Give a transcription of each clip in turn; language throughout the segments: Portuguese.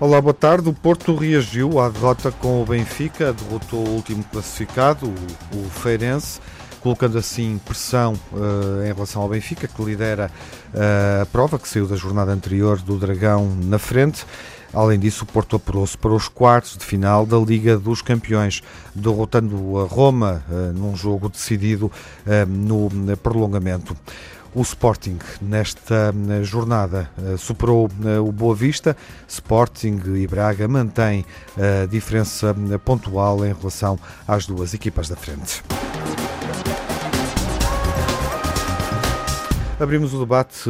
Olá, boa tarde. O Porto reagiu à derrota com o Benfica, derrotou o último classificado, o, Feirense, colocando assim pressão uh, em relação ao Benfica, que lidera uh, a prova, que saiu da jornada anterior do Dragão na frente. Além disso, o Porto apurou-se para os quartos de final da Liga dos Campeões, derrotando a Roma uh, num jogo decidido no prolongamento. O Sporting, nesta jornada, superou o Boa Vista. Sporting e Braga mantêm a diferença pontual em relação às duas equipas da frente. Abrimos o debate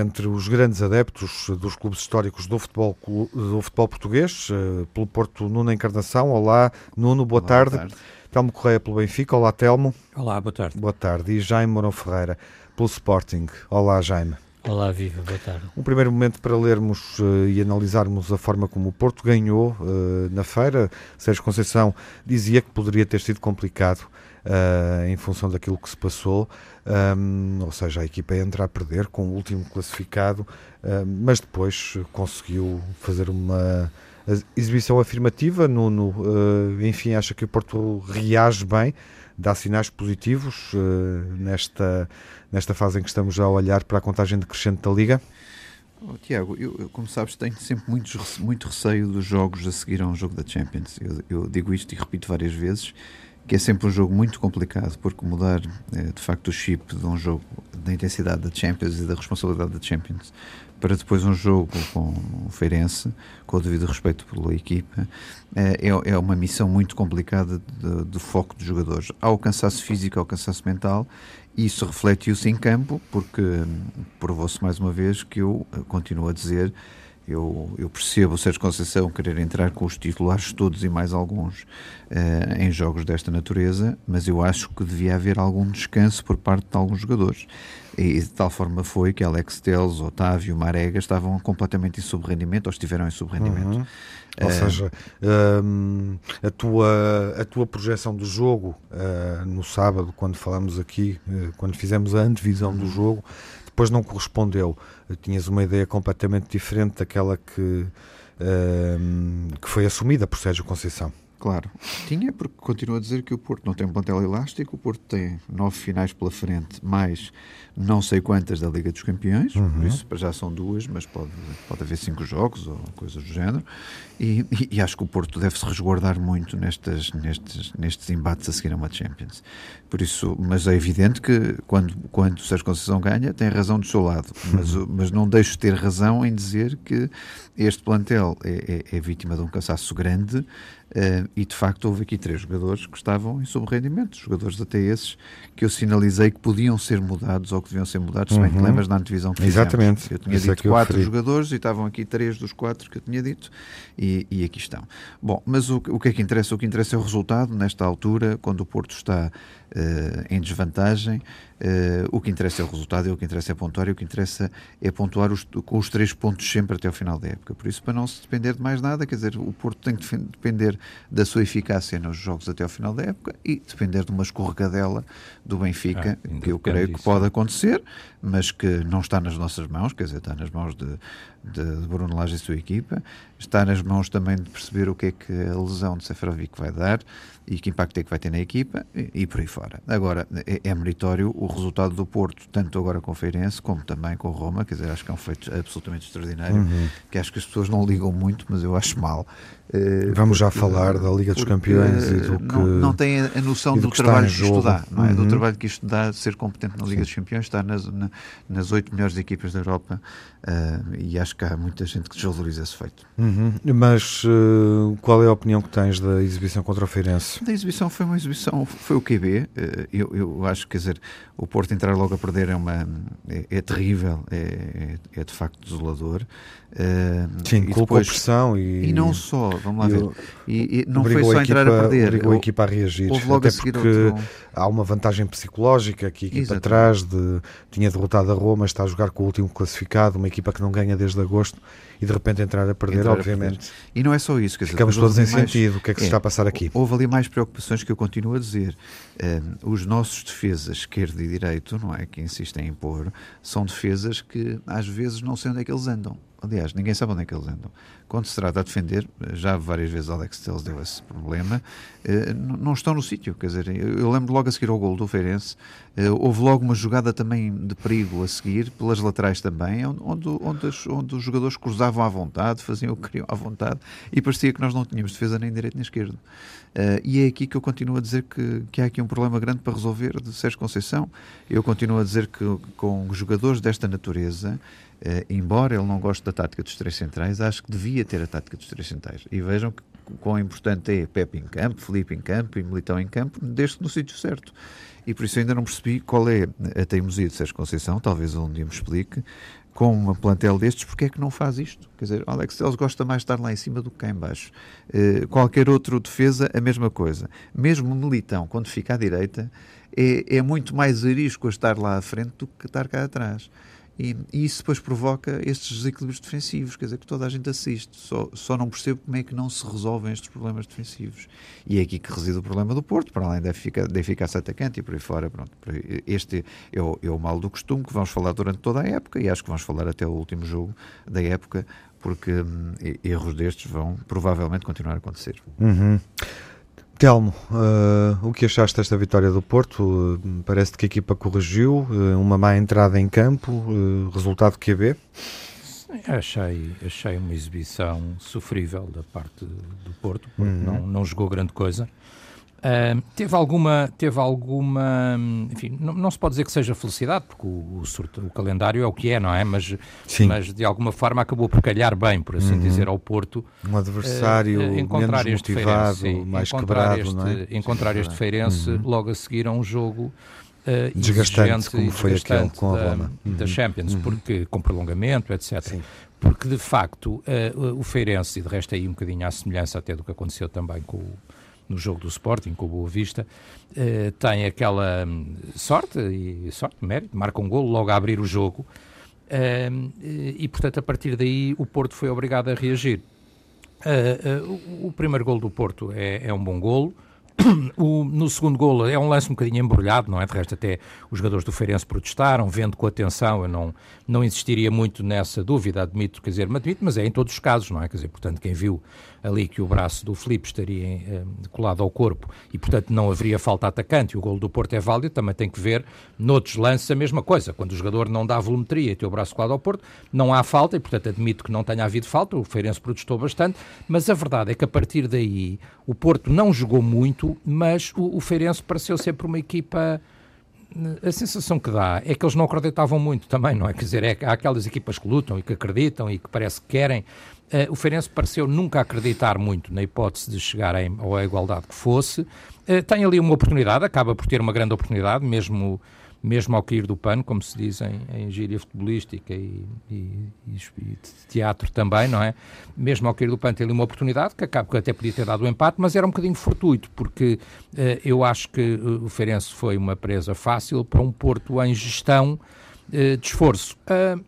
entre os grandes adeptos dos clubes históricos do futebol, do futebol português, pelo Porto Nuno Encarnação. Olá, Nuno, boa Olá, tarde. Boa tarde. Telmo Correia pelo Benfica. Olá, Telmo. Olá, boa tarde. Boa tarde. E Jaime Mourão Ferreira pelo Sporting. Olá, Jaime. Olá, Viva, boa tarde. Um primeiro momento para lermos uh, e analisarmos a forma como o Porto ganhou uh, na feira. Sérgio Conceição dizia que poderia ter sido complicado uh, em função daquilo que se passou, um, ou seja, a equipa entra a perder com o último classificado, mas depois conseguiu fazer uma exibição afirmativa. No, no enfim, acha que o Porto reage bem dá sinais positivos uh, nesta, nesta fase em que estamos já a olhar para a contagem decrescente da Liga? Oh, Tiago, eu, eu, como sabes, tenho sempre muito, muito receio dos jogos a seguir a um jogo da Champions. Eu, eu, digo isto e repito várias vezes, que é sempre um jogo muito complicado, porque mudar eh, de facto o chip de um jogo da intensidade da Champions e da responsabilidade da Champions para depois um jogo com o Feirense, com o devido respeito pela equipa, eh, é, é uma missão muito complicada de, foco dos jogadores. Há o cansaço físico, há o cansaço mental, e isso refletiu-se em campo, porque hum, provou-se mais uma vez que eu eh, continuo a dizer eu, eu, percebo o Sérgio Conceição querer entrar com os titulares todos e mais alguns uh, em jogos desta natureza, mas eu acho que devia haver algum descanso por parte de alguns jogadores. E de tal forma foi que Alex Teles, Otávio, Marega estavam completamente em subrendimento ou estiveram em subrendimento. Uhum. Ou uh, seja, um, a, tua, a tua projeção do jogo uh, no sábado, quando falamos aqui, quando fizemos a antevisão uhum. do jogo, depois não correspondeu. Tinhas uma ideia completamente diferente daquela que, uh, que foi assumida por Sérgio Conceição. Claro, tinha, porque continuo a dizer que o Porto não tem um plantel elástico, o Porto tem nove finais pela frente, mais não sei quantas da Liga dos Campeões, uhum. por isso já são duas, mas pode, pode haver cinco jogos ou coisas do género, e, e, e acho que o Porto deve se resguardar muito nestes, nestes, nestes embates a seguir a uma Champions. Por isso, mas é evidente que quando, quando o Sérgio Conceição ganha, tem razão do seu lado, mas, mas não deixo de ter razão em dizer que este plantel é, é, é vítima de um cansaço grande Uh, e de facto houve aqui três jogadores que estavam em subrendimento, jogadores até esses que eu sinalizei que podiam ser mudados ou que deviam ser mudados, se bem que uhum. lembras na antevisão que fizemos. Exatamente. Eu tinha Isso é dito é quatro jogadores e estavam aqui três dos quatro que eu tinha dito e, e aqui estão. Bom, mas o, o que é que interessa? O que interessa é o resultado nesta altura, quando o Porto está em desvantagem. Uh, o que interessa é o resultado, o que interessa é pontuar e o que interessa é pontuar os, com os três pontos sempre até ao final da época. Por isso, para não se depender de mais nada, quer dizer, o Porto tem que depender da sua eficácia nos jogos até ao final da época e depender de uma escorregadela do Benfica, ah, que eu creio que pode acontecer, mas que não está nas nossas mãos, quer dizer, está nas mãos de, de, de Bruno Lage e sua equipa, está nas mãos também de perceber o que é que a lesão de Seferovic vai dar e que impacto é que vai ter na equipa e, e por aí fora. Agora, é, é, meritório o resultado do Porto, tanto agora com o Feirense como também com o Roma, quer dizer, acho que é um feito absolutamente extraordinário, uhum. que acho que as pessoas não ligam muito, mas eu acho mal. Uh, Vamos já falar da Liga dos Campeões e do que. Não, não tem a noção do, do trabalho que isto dá, não é? Uhum. Do trabalho que isto dá, ser competente na Liga Sim. dos Campeões, estar nas, na, nas oito melhores equipas da Europa uh, e acho que há muita gente que desvaloriza esse feito. Uhum. Mas uh, qual é a opinião que tens da exibição contra o Feirense? Da exibição foi uma exibição, foi o QB. eu, eu acho que, quer dizer, o Porto entrar logo a perder é, uma, é, é terrível, é, é, de facto desolador. Uh, Sim, culpa depois, pressão e... e não só, vamos lá ver, e, E, e não foi só entrar a perder. Obrigou a equipa a reagir. Houve logo Até a seguir porque há uma vantagem psicológica que a equipa Exatamente. atrás de, tinha derrotado a Roma, está a jogar com o último classificado, uma equipa que não ganha desde agosto e de repente entrar a perder, entrar obviamente. A perder. E não é só isso. Quer dizer, Ficamos todos em mais... sentido. O que é que é, se está a passar aqui? Houve ali mais preocupações que eu continuo a dizer. Um, os nossos defesas, esquerdo e direito, não é? Que insistem em pôr, são defesas que às vezes não sei onde é que eles andam. Aliás, ninguém sabe onde é que eles andam. Quando se trata de defender, já várias vezes Alex Telles deu esse problema, eh, não estão no sítio. Quer dizer, eu lembro logo a seguir ao gol do Feirense, eh, houve logo uma jogada também de perigo a seguir, pelas laterais também, onde, onde, os, onde os jogadores cruzavam à vontade, faziam o que queriam à vontade, e parecia que nós não tínhamos defesa nem direito nem esquerdo. Uh, e é aqui que eu continuo a dizer que, que há aqui um problema grande para resolver de Sérgio Conceição. Eu continuo a dizer que com jogadores desta natureza, embora ele não goste da tática dos três centrais, acho que devia ter a tática dos três centrais. E vejam que quão importante é Pepe em campo, Felipe em campo e Militão em campo, desde no sítio certo. E por isso ainda não percebi qual é a teimosia de Sérgio Conceição, talvez um dia me explique, com uma plantel destes, porque é que não faz isto? Quer dizer, Alex Telles gosta mais de estar lá em cima do que cá em baixo. Uh, qualquer outro defesa, a mesma coisa. Mesmo Militão, quando fica à direita, é, é muito mais arisco a estar lá à frente do que estar cá atrás. E, e, isso depois provoca estes desequilíbrios defensivos, quer dizer, que toda a gente assiste. Só, só não percebo como é que não se resolvem estes problemas defensivos. E é aqui que reside o problema do Porto, para além da, efic da eficácia atacante e por aí fora. Pronto, este é o, é o mal do costume que vamos falar durante toda a época e acho que vamos falar até o último jogo da época, porque hum, erros destes vão provavelmente continuar a acontecer. Uhum. Telmo, uh, o que achaste desta vitória do Porto? Uh, parece que a equipa corrigiu, uh, uma má entrada em campo, resultado QB? Achei, achei uma exibição sofrível da parte do Porto, porque uhum. não, não jogou grande coisa. Uh, teve alguma, teve alguma, enfim, não, não, se pode dizer que seja felicidade, porque o, o, o, calendário é o que é, não é? Mas, mas de alguma forma acabou por calhar bem, por assim uhum. dizer, ao Porto. Um adversário uh, encontrar menos este motivado, Feirense, mais encontrar quebrado, este, é? Encontrar sim, este Feirense uhum. logo a seguir a um jogo uh, desgastante, como foi aquele com a Roma. Da, uhum. da Champions, uhum. porque, com prolongamento, etc. Sim. Porque, de facto, o Feirense, e de resto aí um bocadinho à semelhança até do que aconteceu também com o no jogo do Sporting com o Boa Vista, eh, tem aquela hum, sorte e sorte, mérito, marca um golo logo a abrir o jogo eh, e, portanto, a partir daí o Porto foi obrigado a reagir. Eh, o, o, primeiro golo do Porto é, é um bom golo, o, no segundo golo é um lance um bocadinho embrulhado, não é? De resto, até os jogadores do Feirense protestaram, vendo com atenção, eu não, não insistiria muito nessa dúvida, admito, quer dizer, admito, mas é em todos os casos, não é? Quer dizer, portanto, quem viu ali que o braço do Felipe estaria eh, colado ao corpo e, portanto, não haveria falta atacante o golo do Porto é válido, também tem que ver noutros lances a mesma coisa. Quando o jogador não dá volumetria e tem o braço colado ao Porto, não há falta e, portanto, admito que não tenha havido falta, o Feirense protestou bastante, mas a verdade é que a partir daí o Porto não jogou muito, mas o, o Feirense pareceu sempre uma equipa a sensação que dá é que eles não acreditavam muito também, não é? Quer dizer, é, há aquelas equipas que lutam e que acreditam e que parece que querem. Uh, o Feirense pareceu nunca acreditar muito na hipótese de chegar a, à igualdade que fosse. Uh, tem ali uma oportunidade, acaba por ter uma grande oportunidade, mesmo mesmo ao cair do pano, como se diz em, em gíria futebolística e, e, e, teatro também, não é? Mesmo ao cair do pano tem ali uma oportunidade, que, acaba, que até podia ter dado o um empate, mas era um bocadinho fortuito, porque uh, eu acho que o Feirense foi uma presa fácil para um Porto em gestão de esforço.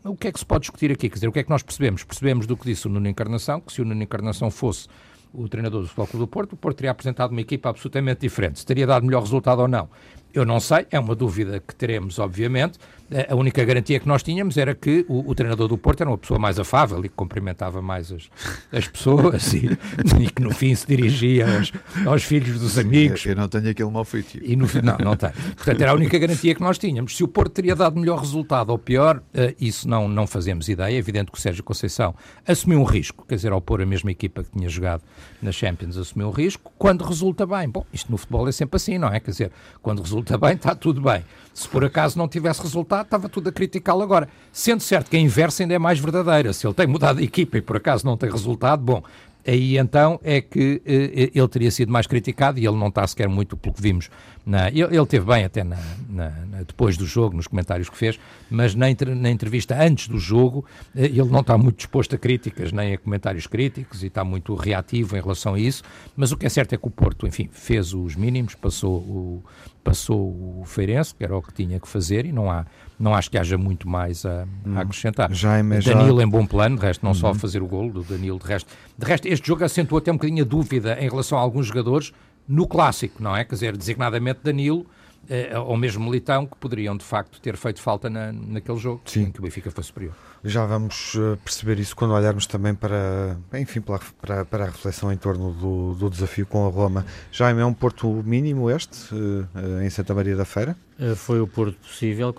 o que é que se pode discutir aqui? Quer dizer, o que é que nós percebemos? Percebemos do que disse o Nuno Encarnação, que se o Nuno Encarnação fosse o treinador do Futebol do Porto, o Porto teria apresentado uma equipa absolutamente diferente. Se teria dado melhor resultado ou não, eu não sei, é uma dúvida que teremos, obviamente. A única garantia que nós tínhamos era que o, o treinador do Porto era uma pessoa mais afável e que cumprimentava mais as, as pessoas e, e, que no fim se dirigia aos, aos filhos dos amigos. Eu, não tenho aquele mal feito. E no, não, não tenho. Portanto, era a única garantia que nós tínhamos. Se o Porto teria dado melhor resultado ou pior, uh, isso não, não fazemos ideia. É evidente que o Sérgio Conceição assumiu um risco, quer dizer, ao pôr a mesma equipa que tinha jogado na Champions, assumiu um risco. Quando resulta bem, bom, isto no futebol é sempre assim, não é? Quer dizer, quando resulta bem, está tudo bem. Se por acaso não tivesse resultado, estava tudo a criticá-lo agora. Sendo certo que a inversa ainda é mais verdadeira. Se ele tem mudado a equipa e por acaso não tem resultado, bom, aí então é que uh, ele teria sido mais criticado e ele não está sequer muito pelo que vimos. Na, ele, ele teve bem até na, na, depois do jogo, nos comentários que fez, mas na, na entrevista antes do jogo uh, ele não está muito disposto a críticas, nem a comentários críticos e está muito reativo em relação a isso, mas o que é certo é que o Porto, enfim, fez os mínimos, passou o, passou o Feirense, que era o que tinha que fazer e não há não acho que haja muito mais a, a hum. acrescentar. Jaime, Danilo já... em bom plano, de resto, não uhum. só fazer o golo do Danilo, de resto. De resto, este jogo acentuou até um bocadinho a dúvida em relação a alguns jogadores no clássico, não é? Quer dizer, designadamente Danilo, eh, ou mesmo Militão, que poderiam de facto ter feito falta na, naquele jogo Sim. em que o Benfica foi superior. Já vamos uh, perceber isso quando olharmos também para, enfim, para, para, para a reflexão em torno do, do, desafio com a Roma. Jaime, é um Porto mínimo este, uh, em Santa Maria da Feira? Foi o Porto possível,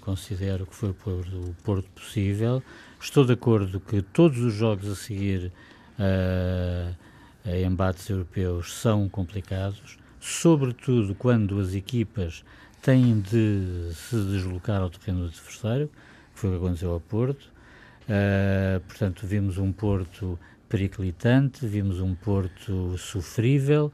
considero que foi o Porto, o Porto possível. Estou de acordo que todos os jogos a seguir a embates europeus são complicados, sobretudo quando as equipas têm de se deslocar ao terreno do adversário foi o que aconteceu ao Porto. Uh, portanto, vimos um Porto periclitante, vimos um Porto sofrível.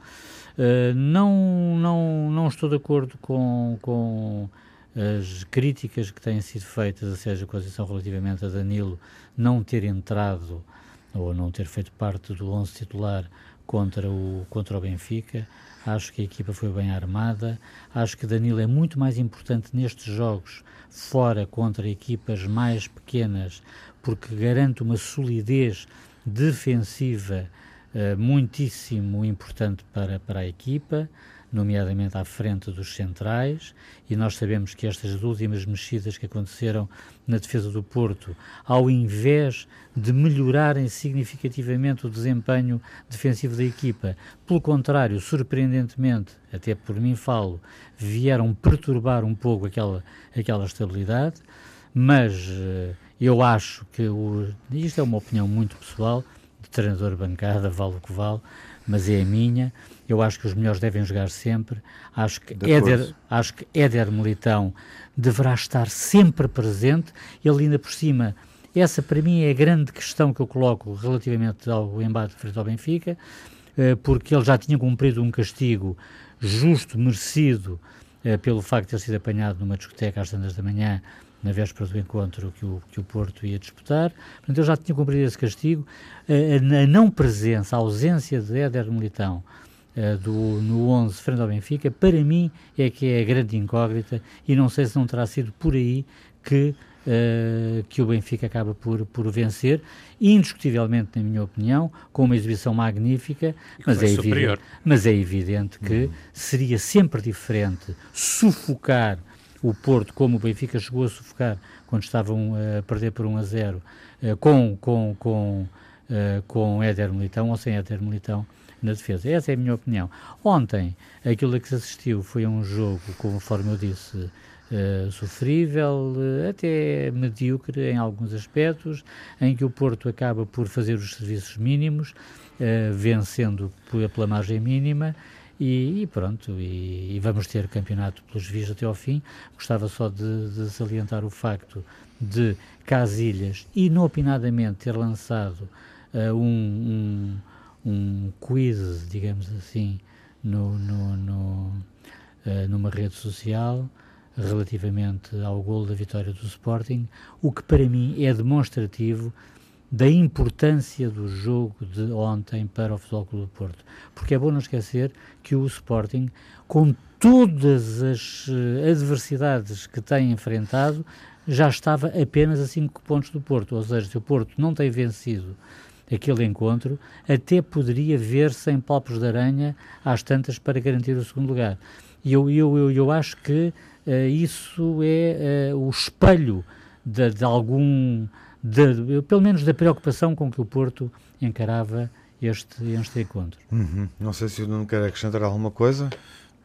Uh, não, não, não estou de acordo com, com as críticas que têm sido feitas a Sérgio Conceição relativamente a Danilo não ter entrado ou não ter feito parte do 11 titular contra o, contra o Benfica. Acho que a equipa foi bem armada. Acho que Danilo é muito mais importante nestes jogos fora contra equipas mais pequenas, porque garante uma solidez defensiva uh, muitíssimo importante para, para a equipa nomeadamente à frente dos centrais, e nós sabemos que estas últimas mexidas que aconteceram na defesa do Porto, ao invés de melhorarem significativamente o desempenho defensivo da equipa, pelo contrário, surpreendentemente, até por mim falo, vieram perturbar um pouco aquela, aquela estabilidade, mas uh, eu acho que, o, isto é uma opinião muito pessoal, de treinador bancada, vale o que vale, mas é a minha, eu acho que os melhores devem jogar sempre. Acho que, Éder, acho que Éder Militão deverá estar sempre presente. Ele ainda por cima, essa para mim é a grande questão que eu coloco relativamente ao embate frente ao Benfica, eh, porque ele já tinha cumprido um castigo justo, merecido, eh, pelo facto de ter sido apanhado numa discoteca às tantas da manhã, na véspera do encontro que o, que o Porto ia disputar. Portanto, ele já tinha cumprido esse castigo. Eh, a não presença, a ausência de Éder Militão uh, do, no 11 frente ao Benfica, para mim é que é a grande incógnita e não sei se não terá sido por aí que, uh, que o Benfica acaba por, por vencer, indiscutivelmente, na minha opinião, com uma exibição magnífica, mas é, evidente, mas é evidente que uhum. seria sempre diferente sufocar o Porto, como o Benfica chegou a sufocar quando estavam a perder por 1 a 0, uh, com, com, com, uh, com Éder Militão ou sem Éder Militão, na defesa. Essa é a minha opinião. Ontem, aquilo a que se assistiu foi um jogo, conforme eu disse, uh, sofrível, uh, até medíocre em alguns aspectos, em que o Porto acaba por fazer os serviços mínimos, uh, vencendo pela margem mínima. E, e pronto, e, e, vamos ter campeonato pelos vistos até ao fim. Gostava só de, de salientar o facto de Casilhas, inopinadamente, ter lançado um, um um quiz, digamos assim, no, no, no uh, numa rede social relativamente ao gol da vitória do Sporting, o que para mim é demonstrativo da importância do jogo de ontem para o Futebol Clube do Porto. Porque é bom não esquecer que o Sporting, com todas as uh, adversidades que tem enfrentado, já estava apenas a 5 pontos do Porto. Ou seja, se o Porto não tem vencido aquele encontro, até poderia ver sem palpos de aranha às tantas para garantir o segundo lugar. E eu, eu, eu, eu acho que uh, isso é uh, o espelho de, de algum, de, pelo menos da preocupação com que o Porto encarava este, este encontro. Uhum. Não sei se o Nuno quer acrescentar alguma coisa.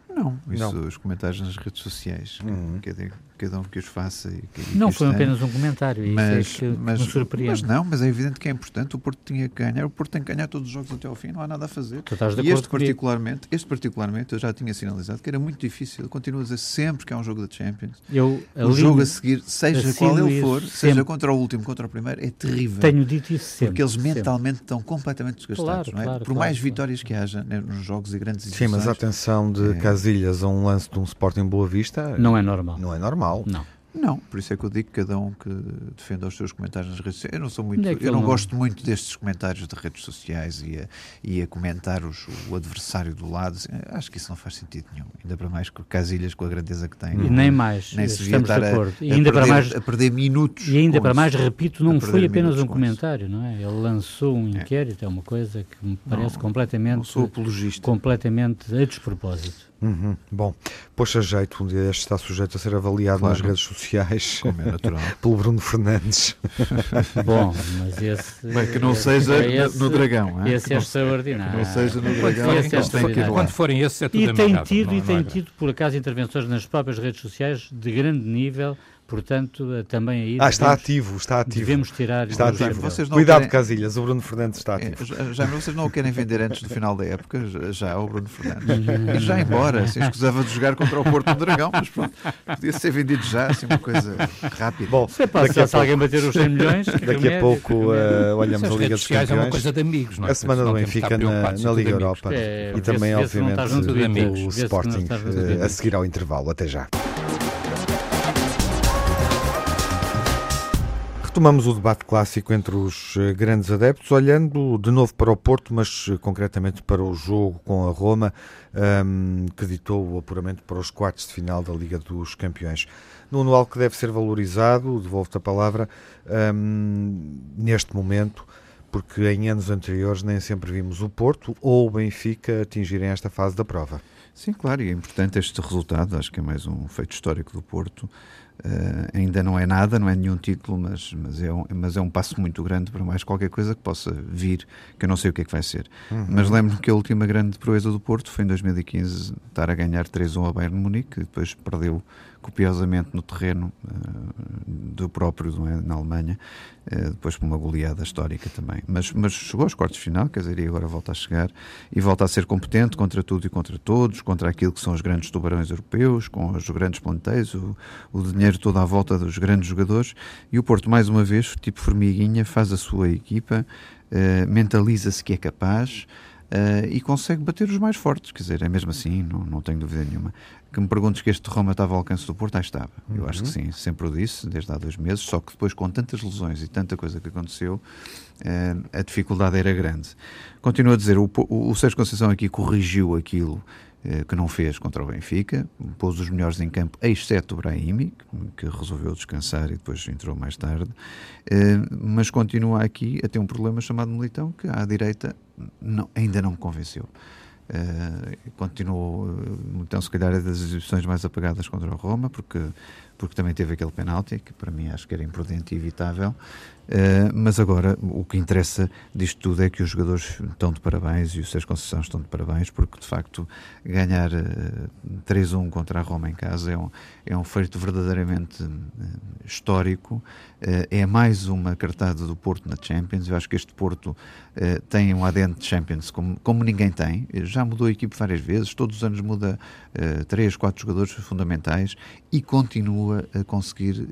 Não, isso, não. os comentários nas redes sociais. Uhum. Que, que, cada um que os faça. E que, não foi apenas um comentário, mas, isso é que mas, me surpreende. Mas não, mas é evidente que é importante. O Porto tinha que ganhar, o Porto tem que ganhar todos os jogos até ao fim, não há nada a fazer. Tu estás de e este particularmente, este particularmente, eu já tinha sinalizado que era muito difícil. Continuo a dizer sempre que há um jogo da Champions. Eu, o jogo a seguir, seja qual ele for, sempre. seja contra o último, contra o primeiro, é terrível. Tenho dito isso sempre. Porque eles mentalmente sempre. estão completamente desgastados, claro, não é? Claro, Por claro, mais vitórias que haja né, nos jogos e grandes Sim, mas a atenção de é... Casilhas a um lance de um Sporting Boa Vista não é normal. Não é normal. Não. Não, por isso é que eu digo que cada um que defenda os seus comentários nas redes sociais. Eu não sou muito, é eu não, não, gosto muito destes comentários de redes sociais e a, e a comentar os, o adversário do lado. Acho que isso não faz sentido nenhum. Ainda para mais que Casilhas com a grandeza que tem. E nem mais. Nem se devia estar a, a, e ainda perder, para mais, a perder minutos. E ainda para mais, repito, não foi apenas um comentário, não é? Ele lançou um é. inquérito, é, é uma coisa que me parece não, completamente. Não sou apologista. Completamente a despropósito. Uhum. Bom, poxa jeito, um dia este está sujeito a ser avaliado claro. nas redes sociais é pelo Bruno Fernandes. Bom, mas esse. Bem, que não seja esse, no Dragão. É? Esse é extraordinário. Que não seja no Dragão. Quando, é quando forem esses, é tudo E tem tido, não, e tem tido, por acaso, intervenções nas próprias redes sociais de grande nível Portanto, eh, também aí. Ah, está ativo, está ativo. Devemos tirar. Está ativo. Vocês não Cuidado, querem... Casilhas, o Bruno Fernandes está é, ativo. É, já, vocês não o querem vender antes do final da época, já o Bruno Fernandes. e já embora, se escusava de jogar contra o Porto do Dragão, mas pronto, podia ser vendido já, assim, uma coisa rápida. Bom, se, daqui a se alguém bater os 100 milhões. Daqui a pouco uh, olhamos a Liga dos Campeões. É uma coisa de amigos, não é? A semana do Benfica na, na Liga Europa. É, e também, obviamente, o Sporting eh, a seguir ao intervalo. Até já. Retomamos o debate clássico entre os eh, grandes adeptos, olhando de novo para o Porto, mas eh, concretamente para o jogo com a Roma, um, ehm, que ditou o apuramento para os quartos de final da Liga dos Campeões. No anual que deve ser valorizado, devolvo-te a palavra, um, ehm, neste momento, porque em anos anteriores nem sempre vimos o Porto ou o Benfica atingirem esta fase da prova. Sim, claro, e é importante este resultado, acho que é mais um feito histórico do Porto. Uh, ainda não é nada, não é nenhum título, mas, mas, é um, mas é um passo muito grande para mais qualquer coisa que possa vir, que eu não sei o que é que vai ser. Uhum. Mas lembro-me que a última grande proeza do Porto foi em 2015 estar a ganhar 3-1 ao Bayern Munique, depois perdeu copiosamente no terreno uh, do próprio é, na Alemanha, uh, depois por uma goleada histórica também. Mas, mas chegou aos quartos de final, quer dizer, e agora volta a chegar e volta a ser competente contra tudo e contra todos, contra aquilo que são os grandes tubarões europeus, com os grandes plantéis, o, o dinheiro todo à volta dos grandes jogadores. E o Porto, mais uma vez, tipo formiguinha, faz a sua equipa, uh, mentaliza-se que é capaz. Uh, e consegue bater os mais fortes, quer dizer, é mesmo assim, não, não tenho dúvida nenhuma que me perguntes que este Roma estava ao alcance do Porto, aí estava. Uhum. Eu acho que uhum. sim, sempre o disse, desde há dois meses, só que depois, com tantas lesões e tanta coisa que aconteceu, eh, a dificuldade era grande. Continuo a dizer, o, o, o Sérgio Conceição aqui corrigiu aquilo que não fez contra o Benfica, pôs os melhores em campo, exceto o Brahimi, que, resolveu descansar e depois entrou mais tarde, eh, mas continua aqui a ter um problema chamado Militão, que à direita não, ainda não me convenceu. Uh, continuou, então, se calhar, é das exibições mais apagadas contra o Roma, porque, porque também teve aquele penalti, que para mim acho que era imprudente e evitável. Uh, mas agora o que interessa disto tudo é que os jogadores estão de parabéns e os Sérgio Conceição estão de parabéns, porque de facto ganhar uh, eh, 3-1 contra a Roma em casa é um, é um feito verdadeiramente uh, histórico. é mais uma cartada do Porto na Champions. Eu acho que este Porto tem um ADN de Champions como, como ninguém tem. Já mudou a equipe várias vezes, todos os anos muda uh, 3, 4 jogadores fundamentais e continua a conseguir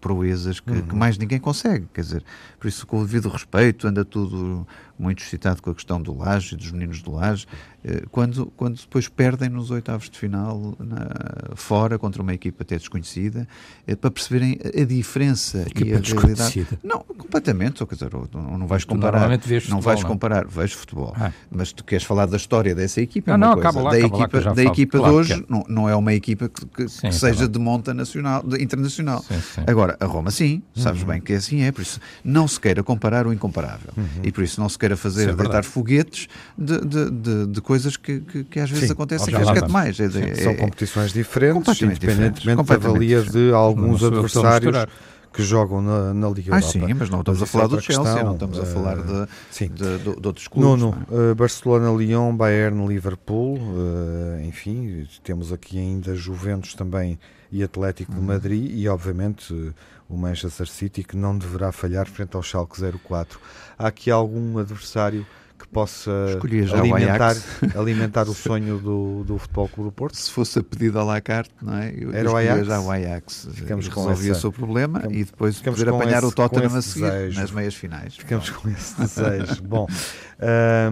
proezas que, uhum. que mais ninguém consegue consegue, quer dizer, por isso com o devido respeito anda tudo muito excitado com a questão do Laje e dos meninos do Laje, eh, quando, quando depois perdem nos oitavos de final na, fora contra uma equipa até desconhecida, é, para perceberem a diferença e a realidade. Não, completamente, quer dizer, não, não vais comparar, não futebol, vais não. comparar, vejo futebol, ah. mas tu queres falar da história dessa equipa, não, é não, coisa. Lá, da equipa, da equipa claro de hoje não, não é uma equipa que, que, sim, que seja de monta nacional, de, internacional. Sim, sim. Agora, a Roma sim, sabes uhum. bem que assim é, por isso não se queira comparar o incomparável uhum. e por isso não se queira fazer é deitar foguetes de, de, de, de coisas que, que, que, às vezes Sim, acontecem que acho que é demais. É, São competições diferentes, independentemente da valia de alguns adversários que jogam na, na Liga ah, Europa. sim, mas não estamos mas a falar é do Chelsea, questão, não estamos a falar de, sim. de, de, de outros clubes. Nuno, é? uh, Barcelona, Lyon, Bayern, Liverpool, uh, enfim, temos aqui ainda Juventus também e Atlético de uhum. Madrid e, obviamente, o Manchester City que não deverá falhar frente ao Schalke 04. Há aqui algum adversário que possa alimentar, o alimentar o sonho do, do Futebol Clube do Porto? Se fosse a pedido à la carte, não é? Eu Era o Ajax? já o Ajax. Ficamos com resolvia essa... o seu problema ficamos, e depois poder apanhar esse, o Tottenham a seguir desejo. nas meias finais. Ficamos com esse desejo. Bom,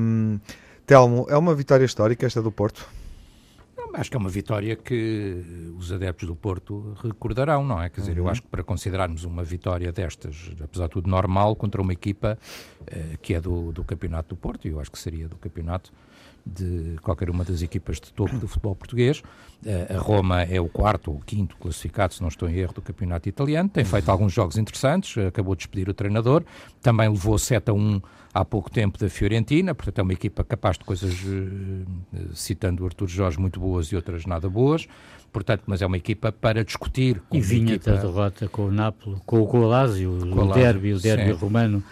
um, Telmo, é uma vitória histórica esta do Porto? Acho que é uma vitória que os adeptos do Porto recordarão, não é? Quer dizer, uhum. eu acho que para considerarmos uma vitória destas, apesar de tudo normal, contra uma equipa eh, que é do, do Campeonato do Porto, e eu acho que seria do Campeonato de qualquer uma das equipas de topo do futebol português. Uh, a Roma é o quarto ou quinto classificado, se não estou em erro, do campeonato italiano. Tem feito alguns jogos interessantes, acabou de despedir o treinador. Também levou 7 a 1 há pouco tempo da Fiorentina, portanto é uma equipa capaz de coisas, uh, citando o Artur Jorge, muito boas e outras nada boas portanto, mas é uma equipa para discutir. E vinha equipa... da derrota com o Nápoles, com, com o Lazio, o, o derby, o derby romano,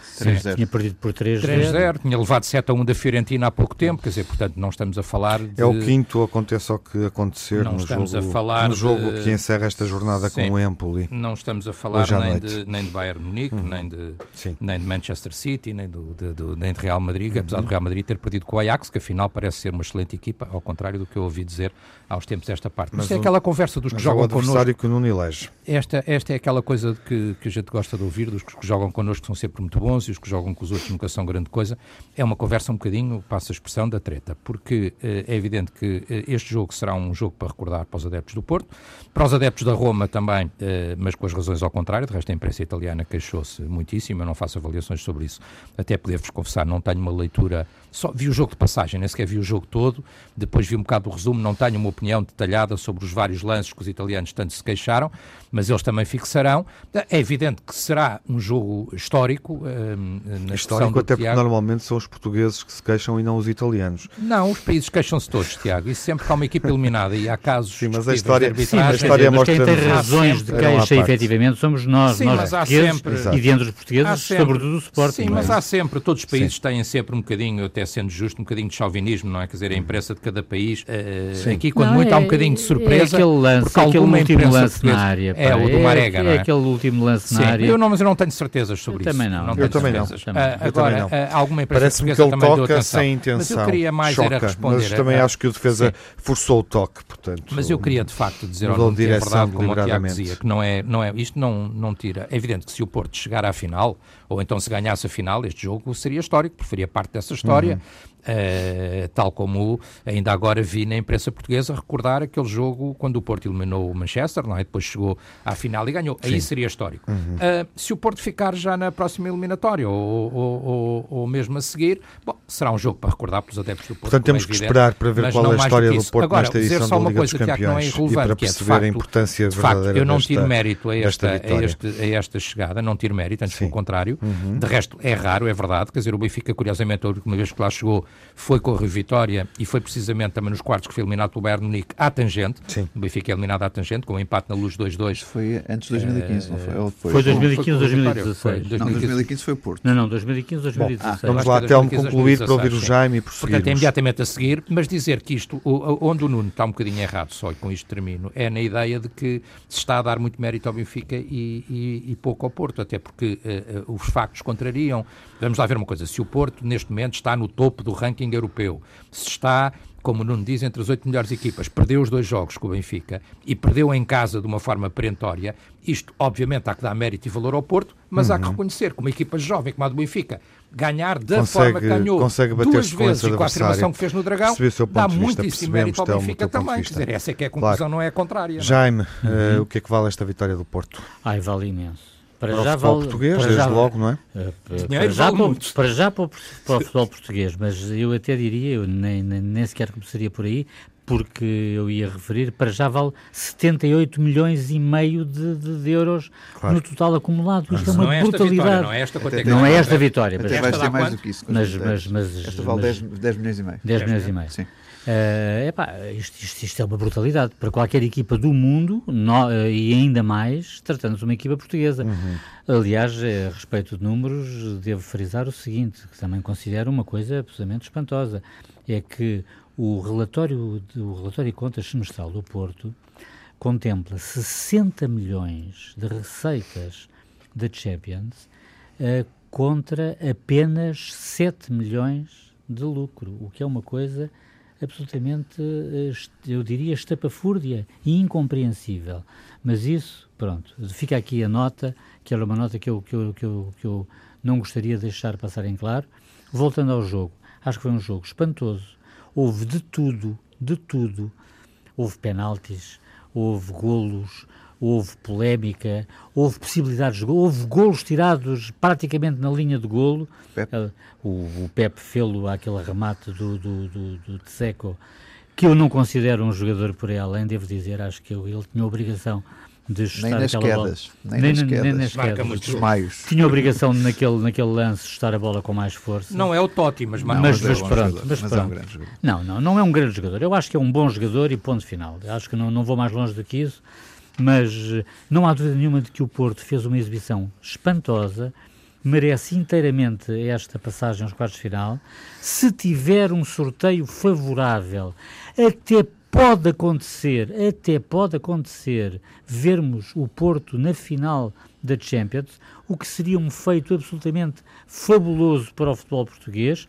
tinha perdido por 3-0. 3-0, tinha levado 7 a 1 da Fiorentina há pouco tempo, quer dizer, portanto, não estamos a falar de... É o quinto, aconteça o que acontecer não no, estamos jogo, a falar no jogo de... que encerra esta jornada Sim. com o Empoli. Não estamos a falar nem de, nem de Bayern Munique, uhum. nem, de, nem de Manchester City, nem, do, de, do, nem de Real Madrid, uhum. apesar do Real Madrid ter perdido com o Ajax, que afinal parece ser uma excelente equipa, ao contrário do que eu ouvi dizer aos tempos desta parte. Mas, Mas é aquela conversa dos que jogam connosco. que o Nuno elege. Esta, esta é aquela coisa que, que a gente gosta de ouvir, dos que jogam connosco são sempre muito bons e os que jogam com os outros nunca são grande coisa. É uma conversa um bocadinho, passa a expressão, da treta, porque eh, é evidente que eh, este jogo será um jogo para recordar para os adeptos do Porto, para os adeptos da Roma também, eh, mas com as razões ao contrário, de resto a imprensa italiana queixou-se muitíssimo, eu não faço avaliações sobre isso, até poder-vos confessar, não tenho uma leitura, só vi o jogo de passagem, nem sequer vi o jogo todo, depois vi um bocado do resumo, não tenho uma opinião detalhada sobre os vários lances que os italianos tanto se queixaram, mas eles também fixarão. É evidente que será um jogo histórico. Um, histórico até porque normalmente são os portugueses que se queixam e não os italianos. Não, os países queixam-se todos, Tiago. E sempre que há uma equipa eliminada e há casos Sim, mas a história, sim, a história mostra quem tem razões de queixa, efetivamente, somos nós, sim, nós portugueses sempre, e dentro dos portugueses, sobretudo do Sporting. Sim, mas é? há sempre, todos os países sim. têm sempre um bocadinho, até sendo justo, um bocadinho de chauvinismo, não é? Quer dizer, a imprensa de cada país. Uh, aqui, quando não, muito, é, há um bocadinho de surpresa. É aquele lance, porque aquele último lance na área. É, o do Marega, é, não é? É aquele último lance Sim, na área. Eu não, mas eu não tenho certezas sobre eu isso. Também não. não eu, também não. Uh, agora, não. Uh, alguma imprensa Parece-me que ele toca sem intenção. Mas eu queria mais Choca, era responder. Mas também a, acho que o defesa sim. forçou o toque, portanto. Mas eu queria de facto dizer ao é verdade, como o Tiago dizia, que não é, não é, isto não, não tira. É evidente que se o Porto chegar à final, ou então se ganhasse a final, este jogo seria histórico, porque faria parte dessa história. Uhum. yeah. Mm. Uh, tal como ainda agora vi na imprensa portuguesa recordar aquele jogo quando o Porto eliminou o Manchester, não é? depois chegou à final e ganhou. Sim. Aí seria histórico. Uhum. Uh, se o Porto ficar já na próxima eliminatória ou, ou, ou, ou, mesmo a seguir, bom, será um jogo para recordar pelos adeptos do Porto. Portanto, temos é que esperar para ver qual é a história do Porto agora, nesta edição só da Liga coisa, dos Campeões que não é irrelevante, e para perceber é, facto, a importância de facto, verdadeira Eu não desta, tiro mérito a esta, a, este, a esta chegada, não tiro mérito, antes pelo contrário. Uhum. De resto, é raro, é verdade. Quer dizer, o Benfica, curiosamente, a última vez que lá chegou foi com o Rio Vitória e foi precisamente também nos quartos que foi eliminado pelo Bayern Munique à tangente. Sim. O Benfica é eliminado à tangente, com um empate na luz 2-2. Foi antes de 2015, uh, não foi? Ou foi? Foi 2015, 2016. Não, 2015 foi o Porto. Não, não, 2015, 2016. Bom, vamos lá, até me concluir para ouvir o Jaime e prosseguir. Portanto, é imediatamente a seguir, mas dizer que isto, onde o Nuno está um bocadinho errado, só e com isto termino, é na ideia de que se está a dar muito mérito ao Benfica e, e, e pouco ao Porto, até porque uh, os factos contrariam. Vamos lá ver uma coisa, se o Porto neste momento está no topo do ranking europeu, se está como o Nuno diz, entre as oito melhores equipas, perdeu os dois jogos com o Benfica e perdeu em casa de uma forma perentória. Isto, obviamente, há que dar mérito e valor ao Porto, mas uhum. há que uhum. reconhecer que uma equipa jovem como a do Benfica ganhar da consegue, forma que ganhou duas vezes e com a afirmação que fez no Dragão, dá muitíssimo mérito ao Benfica também. Quer dizer, essa é que é a conclusão, claro. não é a contrária. É? Jaime, uhum. uh, o que é que vale esta vitória do Porto? Ai, vale imenso. Para, para já o futebol vale, português, desde já, logo, não é? Uh, para, já, vale para, para, já para o, para o futebol português, mas eu até diria, eu nem, nem, nem sequer começaria por aí, porque eu ia referir, para já vale 78 milhões e meio de, de, de euros claro. no total acumulado. Isto é uma não brutalidade. Vitória, não é esta, até, não é esta vitória. Até mas vai ter mais do que isso. Mas, mas, mas, esta vale 10, 10 milhões e meio. 10 milhões e meio. Sim. Uh, epá, isto, isto, isto, é uma brutalidade para qualquer equipa do mundo no, uh, e ainda mais tratando-se de uma equipa portuguesa. Uhum. Aliás, a respeito de números, devo frisar o seguinte, que também considero uma coisa absolutamente espantosa, é que o relatório, o relatório de contas semestral do Porto contempla 60 milhões de receitas da Champions uh, contra apenas 7 milhões de lucro, o que é uma coisa absolutamente, eh, eu diria, estapafúrdia e incompreensível. Mas isso, pronto, fica aqui a nota, que era uma nota que eu, que eu, que eu, que eu não gostaria de deixar passar em claro. Voltando ao jogo, acho que foi um jogo espantoso. Houve de tudo, de tudo. Houve penaltis, houve golos, houve polémica, houve possibilidades de golo, houve golos tirados praticamente na linha de golo. Pepe. O, o Pepe fê-lo àquele remate do, do, do, do Tseco, que eu não considero um jogador por aí além, devo dizer, acho que ele tinha a obrigação de nem nas quedas, nem, nem, nas quedas, nem nas marca quedas. Tinha a obrigação naquele, naquele lance de estar a bola com mais força. Não é o Totti, mas, mas, mas, mas, pronto, mas, mas pronto. É um não, não, não é um grande jogador. Eu acho que é um bom jogador e ponto final. Acho que não, não vou mais longe do que isso mas não há dúvida nenhuma de que o Porto fez uma exibição espantosa, merece inteiramente esta passagem aos quartos de final. Se tiver um sorteio favorável, até pode acontecer, até pode acontecer vermos o Porto na final da Champions, o que seria um feito absolutamente fabuloso para o futebol português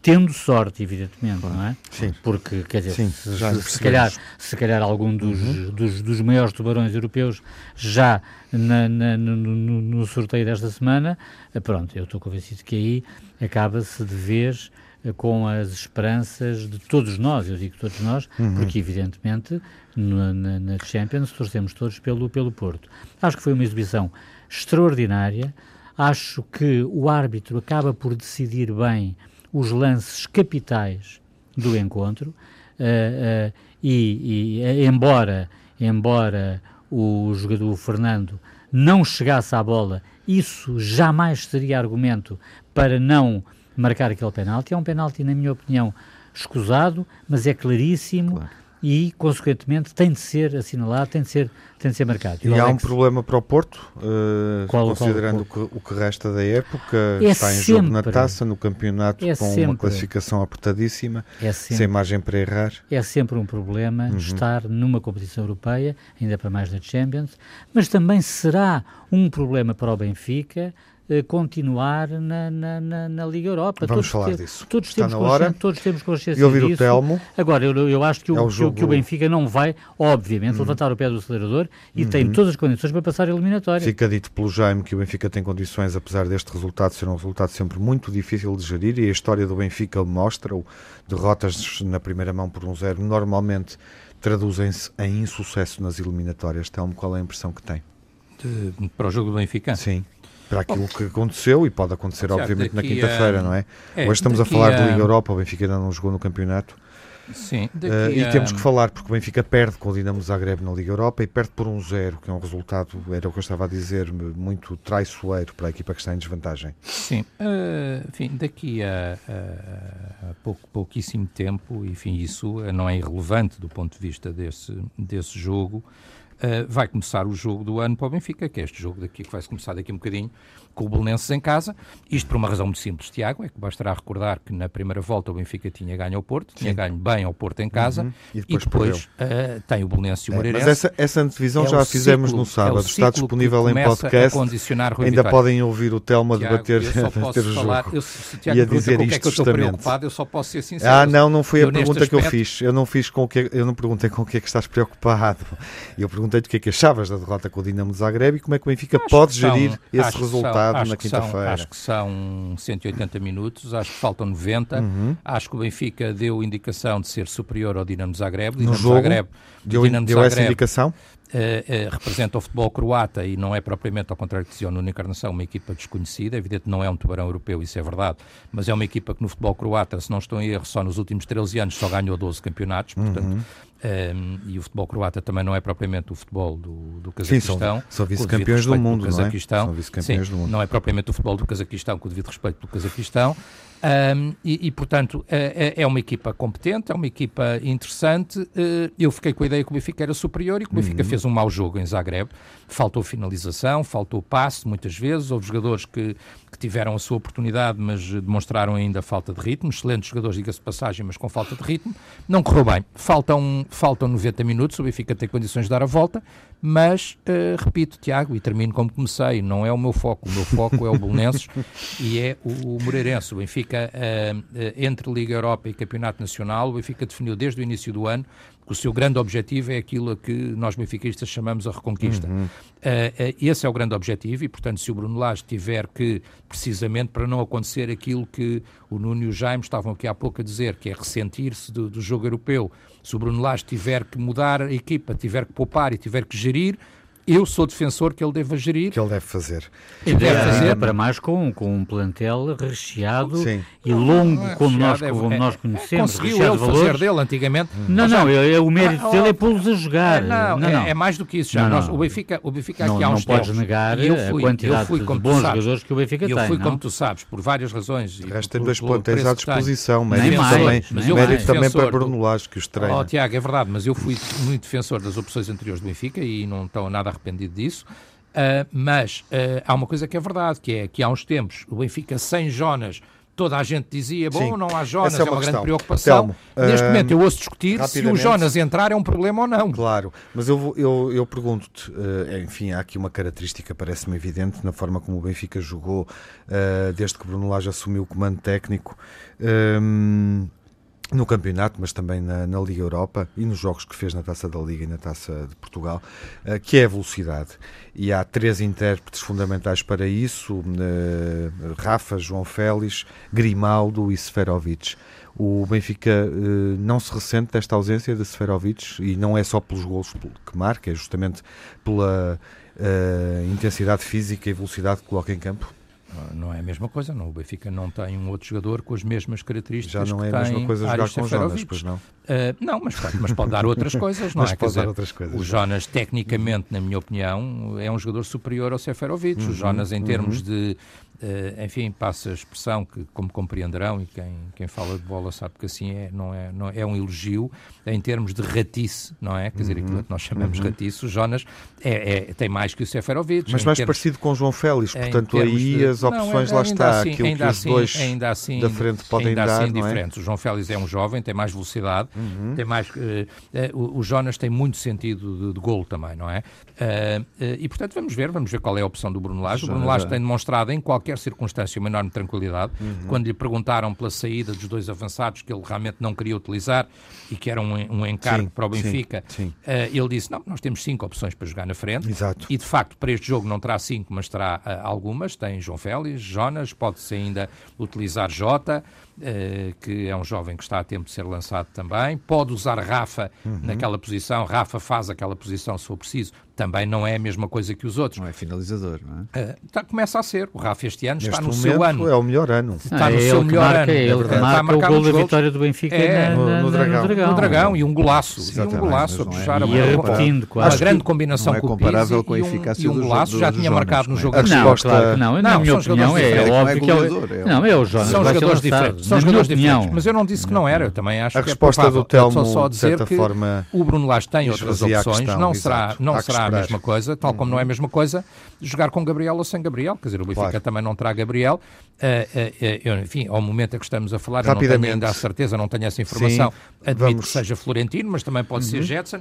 tendo sorte, evidentemente, não é? Sim. Porque, quer dizer, Sim, se, se, se, calhar, se calhar algum dos, uhum. dos, dos, maiores tubarões europeus já na, na, no, no, sorteio desta semana, eh, pronto, eu estou convencido que aí acaba-se de vez eh, com as esperanças de todos nós, eu digo todos nós, uhum. porque evidentemente na, na, Champions torcemos todos pelo, pelo Porto. Acho que foi uma exibição extraordinária, acho que o árbitro acaba por decidir bem os lances capitais do encontro uh, uh, e, e, eh, embora, embora o jogador Fernando não chegasse à bola, isso jamais seria argumento para não marcar aquele penalti. É um penalti, na minha opinião, escusado, mas é claríssimo. Claro e, consequentemente, tem de ser assinalado, tem de ser, tem de ser marcado. E, e há um problema para o Porto, uh, qual, considerando qual, o, que, o que resta da época, é está em sempre, jogo na taça, no campeonato, é com sempre, uma classificação apertadíssima, é sempre, sem margem para errar. É sempre um problema uhum. estar numa competição europeia, ainda para mais na Champions, mas também será um problema para o Benfica continuar na, na, na, na, Liga Europa. Vamos todos falar disso. Todos temos, consciência, todos temos consciência e ouvir disso. o Telmo. Agora, eu, eu acho que o, é o jogo... que, o Benfica não vai, obviamente, uhum. levantar o pé do acelerador e uhum. tem todas as condições para passar a eliminatória. Fica dito pelo Jaime que o Benfica tem condições, apesar deste resultado ser um resultado sempre muito difícil de gerir e a história do Benfica mostra o derrotas na primeira mão por um zero normalmente traduzem-se em insucesso nas eliminatórias. Telmo, qual é a impressão que tem? De, para o jogo do Benfica? Sim para aquilo que aconteceu e pode acontecer, obviamente, na quinta-feira, não é? é? Hoje estamos a falar a... de Liga Europa, o Benfica ainda não jogou no campeonato. Sim, uh, e temos que falar, porque o Benfica perde com o Dinamo Zagreb na Liga Europa e perde por um zero, que é um resultado, era o que eu estava a dizer, muito traiçoeiro para a equipa que está em desvantagem. Sim, uh, enfim, daqui a, a, a pouco, pouquíssimo tempo, enfim, isso não é irrelevante do ponto de vista desse, desse jogo, Uh, vai começar o jogo do ano para o Benfica, que é este jogo daqui que vai começar daqui um bocadinho, com o Belenenses em casa. Isto por uma razão muito simples, Tiago, é que bastará recordar que na primeira volta o Benfica tinha ganho ao Porto, tinha Sim. ganho bem ao Porto em casa, uhum. e depois, e depois uh, tem o Belenenses e o Moreirense. É, mas essa, essa antevisão é já a fizemos ciclo, no sábado, é está disponível em podcast, ainda podem ouvir o Telmo debater, debater o falar, jogo eu, se, Tiago, e a dizer isto é que eu estou preocupado, eu só posso ser sincero. Ah, não, não foi a pergunta que eu fiz, eu não fiz com o que, eu não perguntei com o que é que estás preocupado, eu perguntei-te o que é que achavas da derrota com o Dinamo de Zagreb e como é que o Benfica acho pode gerir são, esse resultado na quinta-feira. Acho que são 180 minutos, acho que faltam 90. Uhum. Acho que o Benfica deu indicação de ser superior ao Dinamo Zagreb. no jogo, Zagreb, deu, Dinamo deu Zagreb, essa indicação? Uh, representa o futebol croata e não é propriamente, ao contrário que dizia o Nuno Encarnação, uma equipa desconhecida. É evidente não é um tubarão europeu, isso é verdade, mas é uma equipa que no futebol croata, se não estou em erro, só nos últimos 13 anos só ganhou 12 campeonatos, portanto. Uhum. Um, e o futebol croata também não é propriamente o futebol do, do Cazaquistão. Sim, são, vice-campeões do mundo, do Cazaquistão. não é? São vice-campeões do mundo. Não é propriamente o futebol do Cazaquistão, com o devido respeito do Cazaquistão. Um, e, e, portanto, é, é, é, uma equipa competente, é uma equipa interessante. Uh, eu fiquei com a ideia que o Benfica era superior e que o Benfica uhum. fez um mau jogo em Zagreb. Faltou finalização, faltou passe muitas vezes. Houve jogadores que, que tiveram a sua oportunidade, mas demonstraram ainda falta de ritmo. Excelentes jogadores, diga-se de passagem, mas com falta de ritmo. Não correu bem. Faltam, faltam 90 minutos, o Benfica tem condições de dar a volta, mas, uh, repito, Tiago, e termino como comecei, não é o meu foco. O meu foco é o Bolonenses e é o, o Moreirense. O Benfica Benfica, uh, entre Liga Europa e Campeonato Nacional, o Benfica definiu desde o início do ano que o seu grande objetivo é aquilo a que nós benfiquistas chamamos a reconquista. Uhum. Uh, uh, esse é o grande objetivo e, portanto, se o Bruno Lage tiver que, precisamente para não acontecer aquilo que o Nuno e o Jaime estavam aqui há pouco a dizer, que é ressentir-se do, do jogo europeu, se o Bruno Lage tiver que mudar a equipa, tiver que poupar e tiver que gerir, eu sou defensor que ele deva gerir. Que ele deve fazer. E deve fazer. para mais com, com um plantel recheado Sim. e longo, ah, como, nós, é, como é, nós conhecemos. Conseguiu ele valores. fazer dele antigamente. Não, não, é, o mérito ah, dele é pô-los a jogar. Não, não, não. É, é, mais do que isso já. Nós, o Benfica, o Benfica aqui há uns Não podes negar eu fui, a quantidade fui, de bons sabes, jogadores que o Benfica eu tem. Eu fui, não? como tu sabes, por várias razões. O resto tem dois plantéis à disposição. Mérito também, mérito também para Bruno Lage, que os treina. Oh, Tiago, é verdade, mas eu fui muito defensor das opções anteriores do Benfica e não estou nada arrependido disso. Uh, mas uh, há uma coisa que é verdade, que é que há uns tempos o Benfica sem Jonas toda a gente dizia, bom, Sim, não há Jonas, é uma, é uma grande preocupação. Telmo, Neste uh, momento eu ouço discutir se o Jonas entrar é um problema ou não. Claro, mas eu, eu, eu pergunto-te, uh, enfim, há aqui uma característica, parece-me evidente, na forma como o Benfica jogou uh, desde que Bruno Lage assumiu o comando técnico no campeonato, mas também na, na, Liga Europa e nos jogos que fez na Taça da Liga e na Taça de Portugal, uh, que é a velocidade. E há três intérpretes fundamentais para isso: uh, Rafa, João Félix, Grimaldo e Seferovic. O Benfica uh, não se ressente desta ausência de Seferovic e não é só pelos gols que marca, é justamente pela intensidade física e velocidade que coloca em campo. Não é a mesma coisa, não. O Benfica não tem um outro jogador com as mesmas características Já não é a mesma coisa jogar com Jonas, pois não? Uh, não, mas pode, mas pode dar outras coisas, não mas é? Pode dizer, dar outras coisas. O Jonas, tecnicamente, na minha opinião, é um jogador superior ao Seferovic. Uhum, o Jonas, em termos uhum. de Uh, enfim, passa a expressão que, como compreenderão, e quem, quem fala de bola sabe que assim é, não é, não é um elogio, em termos de ratice, não é? Quer dizer, uhum. aquilo que nós chamamos uhum. ratice, o Jonas é, é, tem mais que o Seferovic. Mas mais termos, parecido com o João Félix, portanto aí de, as opções não, lá está, assim, aquilo que os assim, dois ainda assim, da frente podem ainda dar, assim não é? diferentes. O João Félix é um jovem, tem mais velocidade, uhum. tem mais... Uh, uh, o, o, Jonas tem muito sentido de, de golo também, não é? E portanto vamos ver, vamos ver qual é a opção do Bruno Lage. O Bruno Lage tem demonstrado em qualquer circunstância uma enorme tranquilidade. Uhum. Quando lhe perguntaram pela saída dos dois avançados que ele realmente não queria utilizar e que era um, um encargo sim, para o Benfica, sim, sim. Uh, ele disse: Não, nós temos cinco opções para jogar na frente. Exato. E de facto, para este jogo não terá cinco, mas terá uh, algumas. Tem João Félix, Jonas, pode-se ainda utilizar Jota. Uh, que é um jovem que está a tempo de ser lançado também. Pode usar Rafa uhum. naquela posição. Rafa faz aquela posição se for preciso também não é a mesma coisa que os outros. Não é finalizador, não é? Uh, tá, começa a ser. O Rafa este ano Neste está no seu ano. É o melhor ano. Está ah, no é seu melhor marca, ano. É ele que marca o gol da vitória do Benfica é, na, no, no, Dragão. no, Dragão. No Dragão. E um golaço. e um golaço a é. puxar é. a bola. E repetindo quase. Uma grande combinação é com o Pizzi com a eficácia e um, golaço já tinha marcado no jogo. A resposta... Não, claro que não. Na minha opinião é óbvio que é Não, é o Jonas. São jogadores diferentes. São jogadores diferentes. Mas eu não disse que não era. Eu também acho que A resposta do Telmo, só dizer que o Bruno Lage tem outras opções. Não será a mesma coisa, tal como não é a mesma coisa jogar com Gabriel ou sem Gabriel, quer dizer, o Benfica claro. também não terá Gabriel. Uh, uh, uh, enfim, ao momento em que estamos a falar, eu não tenho ainda a certeza, não tenho essa informação. Sim, Admito vamos... que seja Florentino, mas também pode uhum. ser Jetson.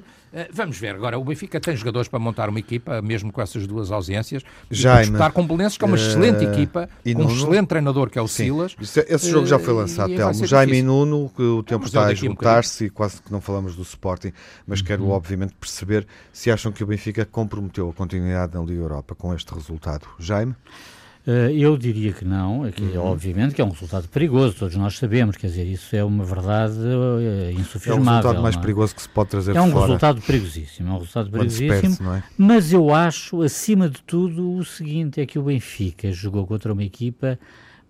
vamos ver. Agora, o Benfica tem jogadores para montar uma equipa, mesmo com essas duas ausências. Já disputar com Belenenses, que é uma excelente equipa, com Nuno? um excelente treinador que é o Sim. Silas. Esse jogo já foi lançado, Telmo. Jaime e Nuno, que o tempo está a esgotar-se e quase que não falamos do Sporting, mas uhum. quero obviamente perceber se acham que o Benfica comprometeu a continuidade na Liga Europa com este resultado. Jaime? Uh, eu diria que não, é que, uhum. obviamente que é um resultado perigoso, todos nós sabemos, quer dizer, isso é uma verdade uh, insufismável. É o resultado mais é? perigoso que se pode trazer É um fora. resultado perigosíssimo, é um resultado perigosíssimo, é? mas eu acho, acima de tudo, o seguinte, é que o Benfica jogou contra uma equipa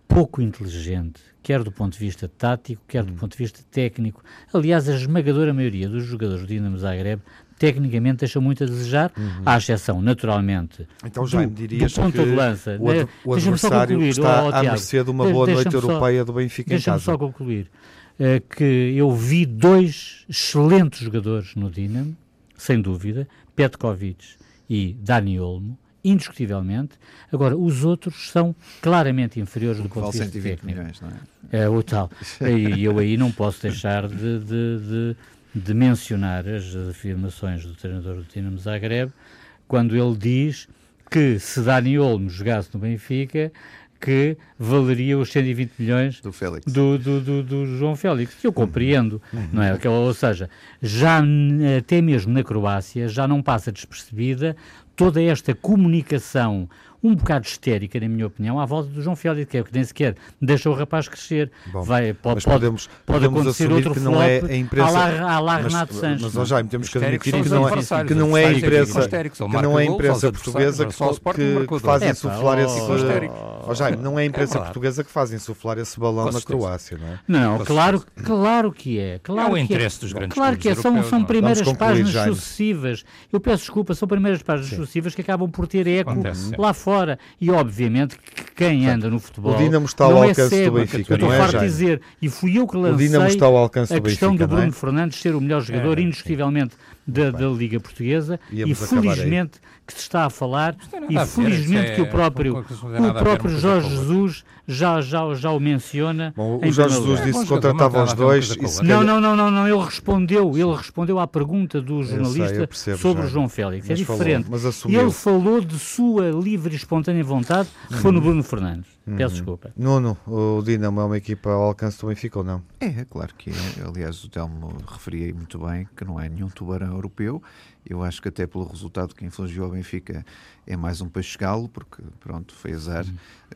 pouco inteligente, quer do ponto de vista tático, quer do uhum. ponto de vista técnico. Aliás, a esmagadora maioria dos jogadores do Dinamo Zagreb tecnicamente deixam muito a desejar, uhum. à exceção, naturalmente, então, já do, dirias do ponto de lança. O, ad o adversário está oh, oh, à mercê de uma boa noite europeia do Benfica em casa. só concluir uh, que eu vi dois excelentes jogadores no Dinamo, sem dúvida, Petkovic e Dani Olmo, indiscutivelmente. Agora, os outros são claramente inferiores do ponto de vista técnico. Milhões, não é? é o tal. E eu aí não posso deixar de, de, de de mencionar as afirmações do treinador do Dinamo Zagreb, quando ele diz que se Dani Olmo jogasse no Benfica, que valeria os 120 milhões do, Félix. Do, do, do, do João Félix, que eu compreendo, uhum. não é? Ou seja, já até mesmo na Croácia já não passa despercebida toda esta comunicação um bocado histérica, na minha opinião, à volta do João que é que nem sequer deixa o rapaz crescer. Bom, Vai, pode, podemos, pode podemos acontecer outro que não é a imprensa. À lá, Renato Sanches. Mas, mas Jaime, temos que admitir que não, é, que não é a imprensa, que não é a imprensa portuguesa que, que faz insuflar esse. Oh, Jaime, não é a imprensa portuguesa que faz insuflar esse balão na Croácia, não é? Não, claro, claro que é. Claro é o interesse dos grandes Claro que é, são, são primeiras páginas sucessivas. Eu peço desculpa, são primeiras páginas sucessivas que acabam por ter eco lá fora fora. E obviamente que quem anda no futebol. O Dinamo está ao não é alcance é do Benfica, não é? dizer, e fui eu que lancei o está ao alcance a questão Benfica, do Bruno é? Fernandes ser o melhor jogador, é, indiscutivelmente, da, da, Liga Portuguesa. e felizmente que se está a falar e felizmente que o próprio, o próprio Jorge Jesus já, já, já o menciona. Bom, o Jorge Jesus disse que contratavam os dois. Não, não, não, não, não, ele respondeu, ele respondeu à pergunta do jornalista sei, sobre o João Félix. É mas é diferente. Falou, mas ele falou de sua livre espontânea vontade, que foi no. Bruno Fernandes. Peço uhum. desculpa. Nuno, o Dinamo é uma equipa ao alcance do Benfica ou não? É, é claro que é. Aliás, o Telmo referia muito bem que não é nenhum tubarão europeu eu acho que até pelo resultado que infligiu ao Benfica é mais um peixe-galo, porque pronto, foi azar uhum.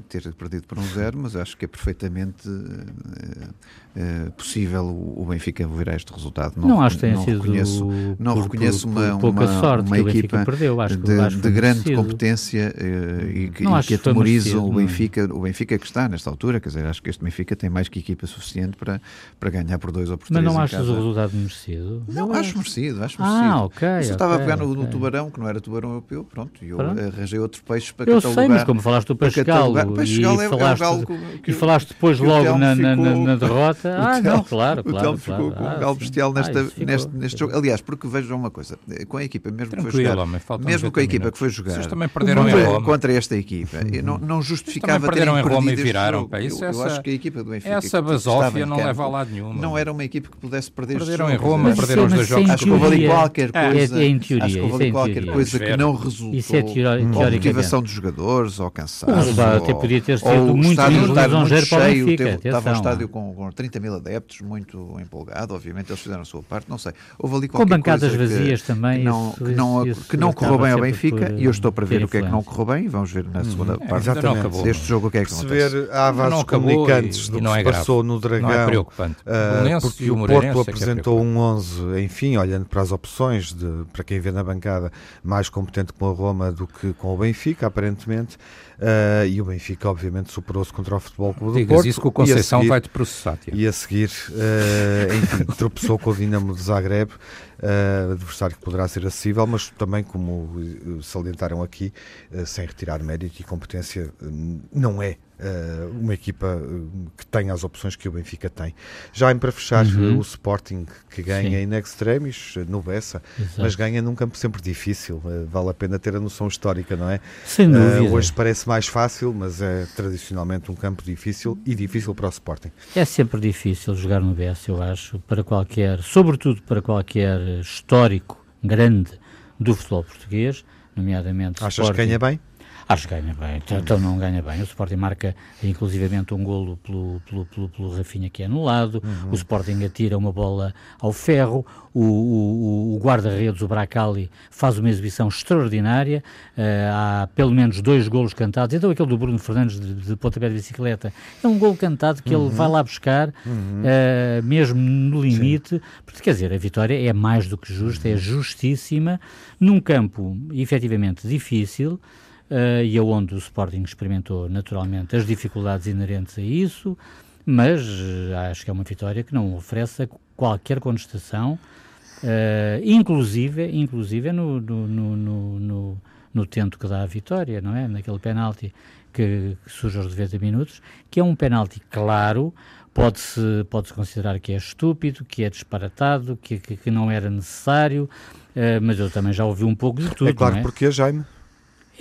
ter perdido por um zero, mas acho que é perfeitamente uh, uh, possível o, Benfica virar este resultado. Não, não acho que tenha não sido reconheço, não por, reconheço por, uma, uma, sorte uma equipa perdeu, acho de, acho de grande competência uh, e que, e que atemoriza o Benfica, o Benfica que está nesta altura, quer dizer, acho que este Benfica tem mais que equipa suficiente para, para ganhar por dois ou por três Mas não achas o resultado merecido? Não, acho merecido, acho merecido. Ah, ok. Eu okay, estava a pegar no, no, tubarão, que não era tubarão europeu, pronto, e eu pronto arranjei outros peixes para eu catalogar. Eu sei, mas como falaste do peixe galo, e, é, falaste, é que, e falaste depois logo na, na, na, derrota, ah, não, claro, claro. O Telmo ficou com um galo bestial nesta, ah, neste, neste jogo. Aliás, porque vejam uma coisa, com a equipa, mesmo que foi jogar, mesmo com a equipa que foi jogar, também perderam contra, em Roma. contra esta equipa, não, não justificava perderam em Roma e viraram. Pá, isso, eu, acho que a equipa do Benfica essa basófia não leva a lado nenhum. Não era uma equipa que pudesse perder Perderam em Roma, perderam os dois jogos. Acho que houve ali qualquer coisa. É em teoria. Acho que houve ali qualquer coisa que não resultou. Isso é teoricamente. Ou motivação dos jogadores, ou cansaço. O resultado até podia ter sido muito lisonjeiro para o Benfica. Estava um estádio com, com 30 mil adeptos, muito empolgado, obviamente eles fizeram a sua parte, não sei. Houve ali qualquer com bancadas vazias que, também. Que não, que não, que não correu bem ao Benfica e eu estou para ver o que é que não correu bem e vamos ver na segunda uhum. parte exatamente. deste jogo o que é que acontece. Perceber há vasos comunicantes do que se passou no Dragão. Não é preocupante. Uh, porque o, o Porto apresentou um 11, enfim, olhando para as opções, de, para quem vê na bancada, mais competente com a Roma do que com o Benfica, aparentemente. Uh, e o Benfica, obviamente, superou-se contra o Futebol Clube Digas do Porto. isso que o Conceição vai-te processar. E a seguir, uh, enfim, tropeçou com o Dinamo de Zagreb, uh, adversário que poderá ser acessível, mas também, como salientaram aqui, sem retirar mérito e competência, não é uma equipa eh, que tenha as opções que o Benfica tem. Já em para fechar, uhum. o Sporting que ganha Sim. in extremis no Bessa, Exato. mas ganha num campo sempre difícil. Vale a pena ter a noção histórica, não é? Sem dúvida. Uh, hoje parece mais fácil, mas é tradicionalmente um campo difícil e difícil para o Sporting. É sempre difícil jogar no Bessa, eu acho, para qualquer, sobretudo para qualquer histórico grande do futebol português, nomeadamente Achas Sporting. que ganha bem? Acho que ganha bem, então, então não ganha bem. O Sporting marca inclusivamente um golo pelo, pelo, pelo, pelo Rafinha que é anulado, uhum. o Sporting atira uma bola ao ferro, o, o, o guarda-redes, o Bracali, faz uma exibição extraordinária, uh, há pelo menos dois golos cantados, então aquele do Bruno Fernandes de, de pontapé de bicicleta, é um golo cantado que uhum. ele vai lá buscar, uhum. uh, mesmo no limite, porque quer dizer, a vitória é mais do que justa, é justíssima, num campo efetivamente difícil, uh, e aonde o Sporting experimentou naturalmente as dificuldades inerentes a isso, mas uh, acho que é uma vitória que não oferece qualquer contestação, uh, inclusive, inclusive no, no, no, no, no tento que dá a vitória, não é? Naquele penalti que, que surge aos 90 minutos, que é um penalti claro, pode-se pode -se considerar que é estúpido, que é disparatado, que, que, que não era necessário, uh, mas eu também já ouvi um pouco de tudo. É claro, é? porque Jaime.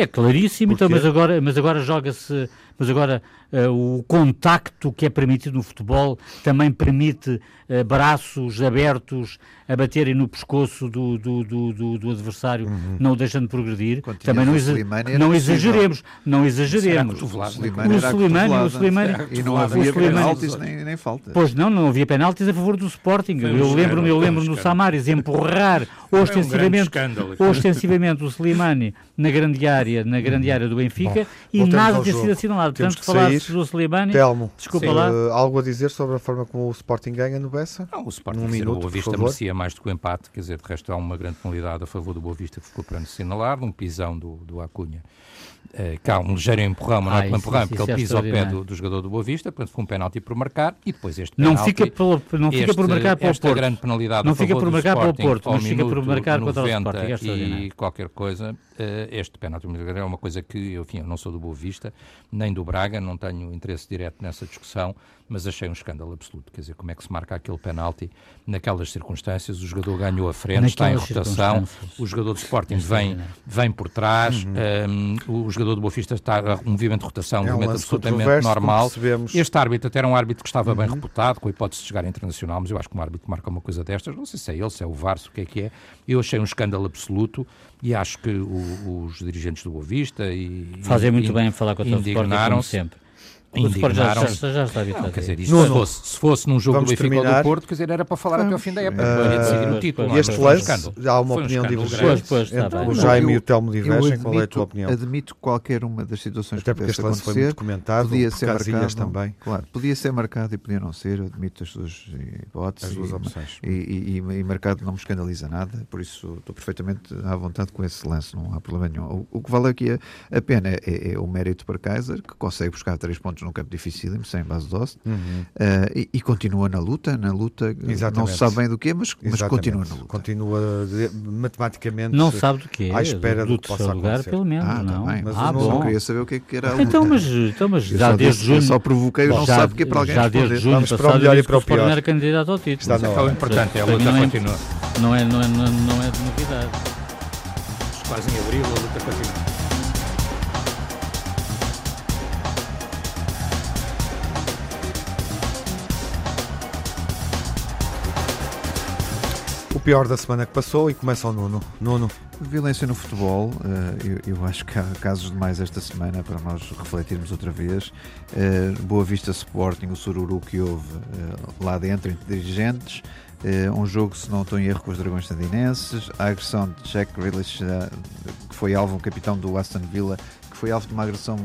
É claríssimo, então, mas agora, mas agora joga-se, mas agora uh, o contacto que é permitido no futebol também permite uh, braços abertos a baterem no pescoço do, do, do, do, do adversário, uhum. não o deixando progredir. também não, exa não exageremos, não exageremos. O Slimani, o Slimani, e não havia penaltis nem, nem faltas. Pois não, não havia penaltis a favor do Sporting. Eu lembro-me, eu lembro no Samaris empurrar ostensivamente, um ostensivamente o Slimani na grande área, na grande área do Benfica Bom, e nada ter sido assinalado. Portanto, falar do Slimani, Telmo, desculpa sim. lá. Uh, algo a dizer sobre a forma como o Sporting ganha no Bessa? Não, o Sporting, um minuto, o Boa Vista merecia mais do que o empate, quer dizer, de resto há uma grande penalidade a favor do Boa Vista que ficou para assinalar, um pisão do, do Acunha cá um ligeiro empurrão, mas não é um empurrão, porque ele é pisa ao pé do, do, jogador do Boa Vista, portanto foi um penalti por marcar e depois este penalti, não fica, pelo, não fica este, por marcar para o Porto. grande penalidade não fica por marcar para o Porto, mas fica por marcar contra o Sporting. É e qualquer coisa, uh, este penalti é uma coisa que, enfim, eu não sou do Boa Vista, nem do Braga, não tenho interesse direto nessa discussão, mas achei um escândalo absoluto. Quer dizer, como é que se marca aquele penalti naquelas circunstâncias? O jogador ganhou a frente, naquelas está em rotação, o jogador do Sporting vem, vem por trás, uhum. um, o jogador do Boa Vista está um movimento de rotação, um é movimento absolutamente normal. Este árbitro até era um árbitro que estava uhum. bem reputado, com a hipótese de chegar internacional, mas eu acho que um árbitro marca uma coisa destas, não sei se é ele, se é o Varso, o que é que é. Eu achei um escândalo absoluto e acho que o, os dirigentes do Boa Vista e, fazem muito bem em falar com o Sporting, como sempre indignaram já, já, está habituado. Quer dizer, isto, não, se, fosse, se fosse num jogo Vamos do Benfica terminar. ou do Porto, quer dizer, era para falar até ao fim da época, uh, decidir o título. Este lance, há uma opinião divergente entre o Jaime e o Telmo divergem. Qual é a tua opinião? Admito qualquer uma das situações até porque este lance foi muito comentado, podia ser marcado também. Claro, podia ser marcado e podia não ser, admito as suas hipóteses. As duas opções. E, e, e, marcado não me escandaliza nada, por isso estou perfeitamente à vontade com esse lance, não há problema nenhum. O, que vale aqui a, pena é, é, o mérito para Kaiser, que consegue buscar três pontos num campo difícil sem base de osso, uhum. uh, e, e, continua na luta, na luta, Exatamente. não se sabe bem do quê, mas, mas continua na luta. Continua de, matematicamente não sabe do quê, à espera do, do que possa lugar, acontecer. pelo menos, ah, não. Tá mas ah, não, não queria saber o que, é que era a luta. Então, mas, então, mas já desde junho... só provoquei, não já, sabe o que é para alguém Já desde junho Vamos para o melhor e para o pior. era candidato ao título. Está não é importante, é a luta continua. Não é, não, é, não, é, não é de novidade. Quase em abril a luta continua. O pior da semana que passou e começa o Nuno. Nuno. Violência no futebol, eh, eu, acho que há casos demais esta semana para nós refletirmos outra vez. Eh, Boa Vista Sporting, o sururu que houve eh, lá dentro entre dirigentes, um jogo, se não estou em erro, com os Dragões Sandinenses, a agressão de Jack Grealish, que foi alvo, um capitão do Aston Villa, que foi alvo de uma agressão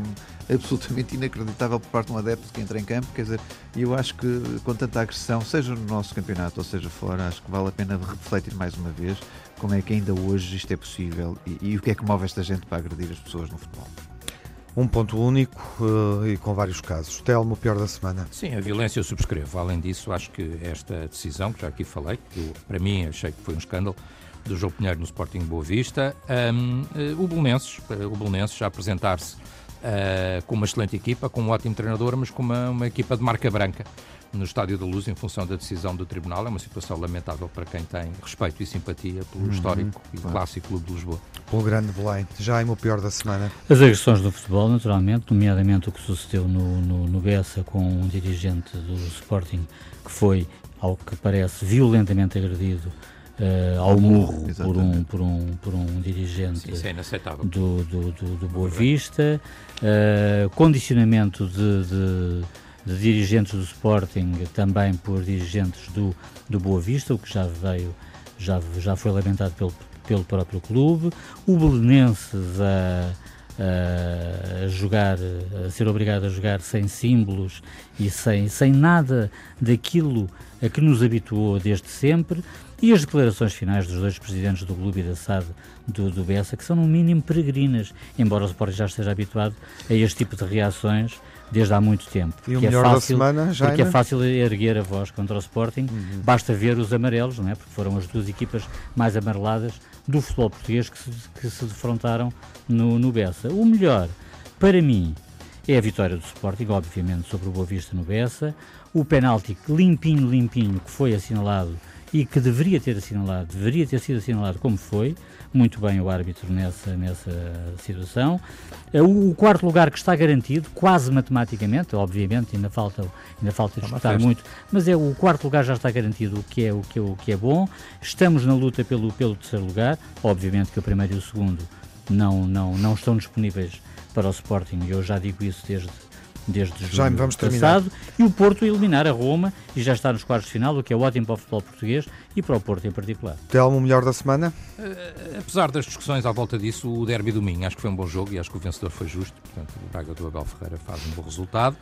absolutamente inacreditável por parte de um adepto que entra em campo. Quer dizer, eu acho que com tanta agressão, seja no nosso campeonato ou seja fora, acho que vale a pena refletir mais uma vez como é que ainda hoje isto é possível e, e o que é que move esta gente para agredir as pessoas no futebol. Um ponto único uh, e com vários casos. Telmo, o pior da semana. Sim, a violência eu subscrevo. Além disso, acho que esta decisão, que já aqui falei, que eu, para mim achei que foi um escândalo, do João Pinheiro no Sporting Boa Vista, um, uh, o Belenenses, uh, o Belenenses já apresentar-se uh, com uma excelente equipa, com um ótimo treinador, mas com uma, uma equipa de marca branca no Estádio da Luz em função da decisão do Tribunal. É uma situação lamentável para quem tem respeito e simpatia pelo uhum, histórico e claro. clássico Clube de Lisboa. Pelo grande Belém. Já é o pior da semana. As agressões do futebol, naturalmente, nomeadamente o que sucedeu no, no, no Bessa com um dirigente do Sporting que foi, ao que parece, violentamente agredido uh, ao murro por um, por, um, por um dirigente Sim, é do, do, do, do Boa Vista, uh, condicionamento de, de, de, dirigentes do Sporting também por dirigentes do, do Boa Vista, o que já veio, já, já foi lamentado pelo, pelo próprio clube, o Belenenses a a jogar, a ser obrigado a jogar sem símbolos e sem, sem nada daquilo a que nos habituou desde sempre, e as declarações finais dos dois presidentes do clube e da SAD do, do Bessa, que são no mínimo peregrinas, embora o Sport já esteja habituado a este tipo de reações desde há muito tempo. E o é melhor é fácil, da semana, já Porque é fácil erguer a voz contra o Sporting, uhum. basta ver os amarelos, não é? porque foram as duas equipas mais amareladas do futebol português que se, que se defrontaram no, no Bessa. O melhor, para mim, é a vitória do Sporting, obviamente, sobre o Boa Vista no Bessa. O penalti limpinho, limpinho, que foi assinalado e que deveria ter assinalado, deveria ter sido assinalado como foi, muito bem o árbitro nessa, nessa situação. Eh, o, o quarto lugar que está garantido, quase matematicamente, obviamente ainda falta, ainda falta disputar muito, mas é o quarto lugar já está garantido, o que é, o que é, o que é bom. Estamos na luta pelo, pelo terceiro lugar, obviamente que o primeiro e o segundo não, não, não estão disponíveis para o Sporting, e eu já digo isso desde desde julho vamos passado, e o Porto eliminar a Roma e já está nos quartos de final, o que é ótimo para o futebol português e para o Porto em particular. Telmo, melhor da semana? Uh, apesar das discussões à volta disso, o derby domingo acho que foi um bom jogo e acho que o vencedor foi justo, portanto o Braga do Abel Ferreira faz um bom resultado.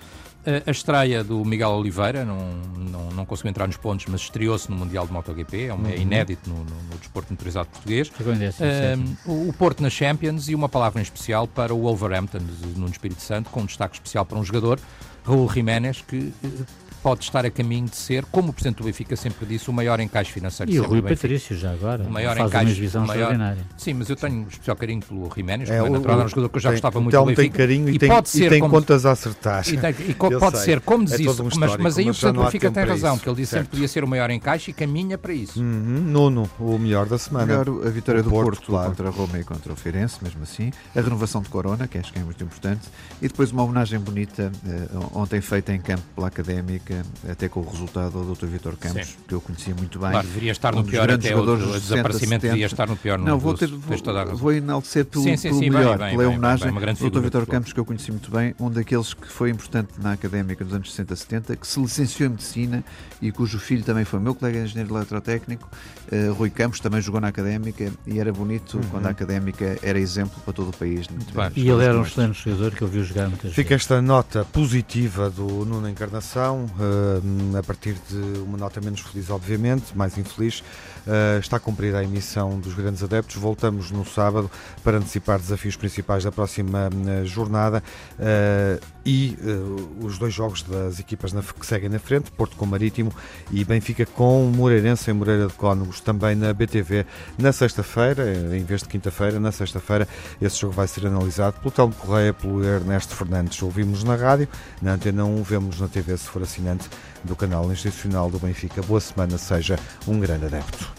A estreia do Miguel Oliveira, não, não, não conseguiu entrar nos pontos, mas estreou-se no Mundial de MotoGP, é, um, é uhum. inédito no, no, no, desporto motorizado português. Uh, o, o Porto na Champions e uma palavra em especial para o Wolverhampton no Espírito Santo, com um destaque especial para um jogador, Raul Jiménez, que pode estar a caminho de ser, como o Presidente do Benfica sempre disse, o maior encaixe financeiro E o Rui Patrício já agora, o maior faz encaixe, uma visão maior... extraordinária. Sim, mas eu tenho especial carinho pelo Jiménez, é, é natural, é um jogador que eu já tem, gostava muito do Benfica. tem carinho e, e tem, pode ser e tem como... contas a acertar. E, tem, e pode sei. ser, como diz é isso, mas, mas aí o Presidente do Benfica tem razão, porque ele disse sempre que podia ser o maior encaixe e caminha para isso. Uhum. Nono, o melhor da semana. Melhor, a vitória do Porto, contra a Roma e contra o Feirense, mesmo assim. A renovação de Corona, que acho que é muito importante. E depois uma homenagem bonita, uh, ontem feita em campo pela Académica, até com o resultado do Dr. Vitor Campos, Sim. que eu conhecia muito bem. Claro, deveria estar um no pior até o, o desaparecimento devia estar no pior. Não, vou, ter, vou, vou enaltecer pelo, sim, sim, pelo sim, melhor, bem, pela bem, homenagem ao Dr. Vitor Campos, que eu conheci muito bem, um daqueles que foi importante na académica dos anos 60, 70, que se licenciou em Medicina e cujo filho também foi meu colega engenheiro eletrotécnico, uh, Rui Campos, também jogou na académica e era bonito uhum. quando a académica era exemplo para todo o país. E ele era um excelente jogador que eu vi jogar muitas Fica esta nota positiva do Nuno Encarnação, uh, a partir de uma nota menos feliz, obviamente, mais infeliz. Uh, está cumprida a emissão dos grandes adeptos. Voltamos no sábado para antecipar desafios principais da próxima uh, jornada uh, e os dois jogos das equipas que seguem na frente, Porto com Marítimo e Benfica com Moreirense em Moreira de Cónegos, também na BTV na sexta-feira, em vez de quinta-feira, na sexta-feira esse jogo vai ser analisado pelo Telmo Correia, pelo Ernesto Fernandes. Ouvimos na rádio, na Antena 1, vemos na TV se for assinante do canal institucional do Benfica. Boa semana, seja um grande adepto.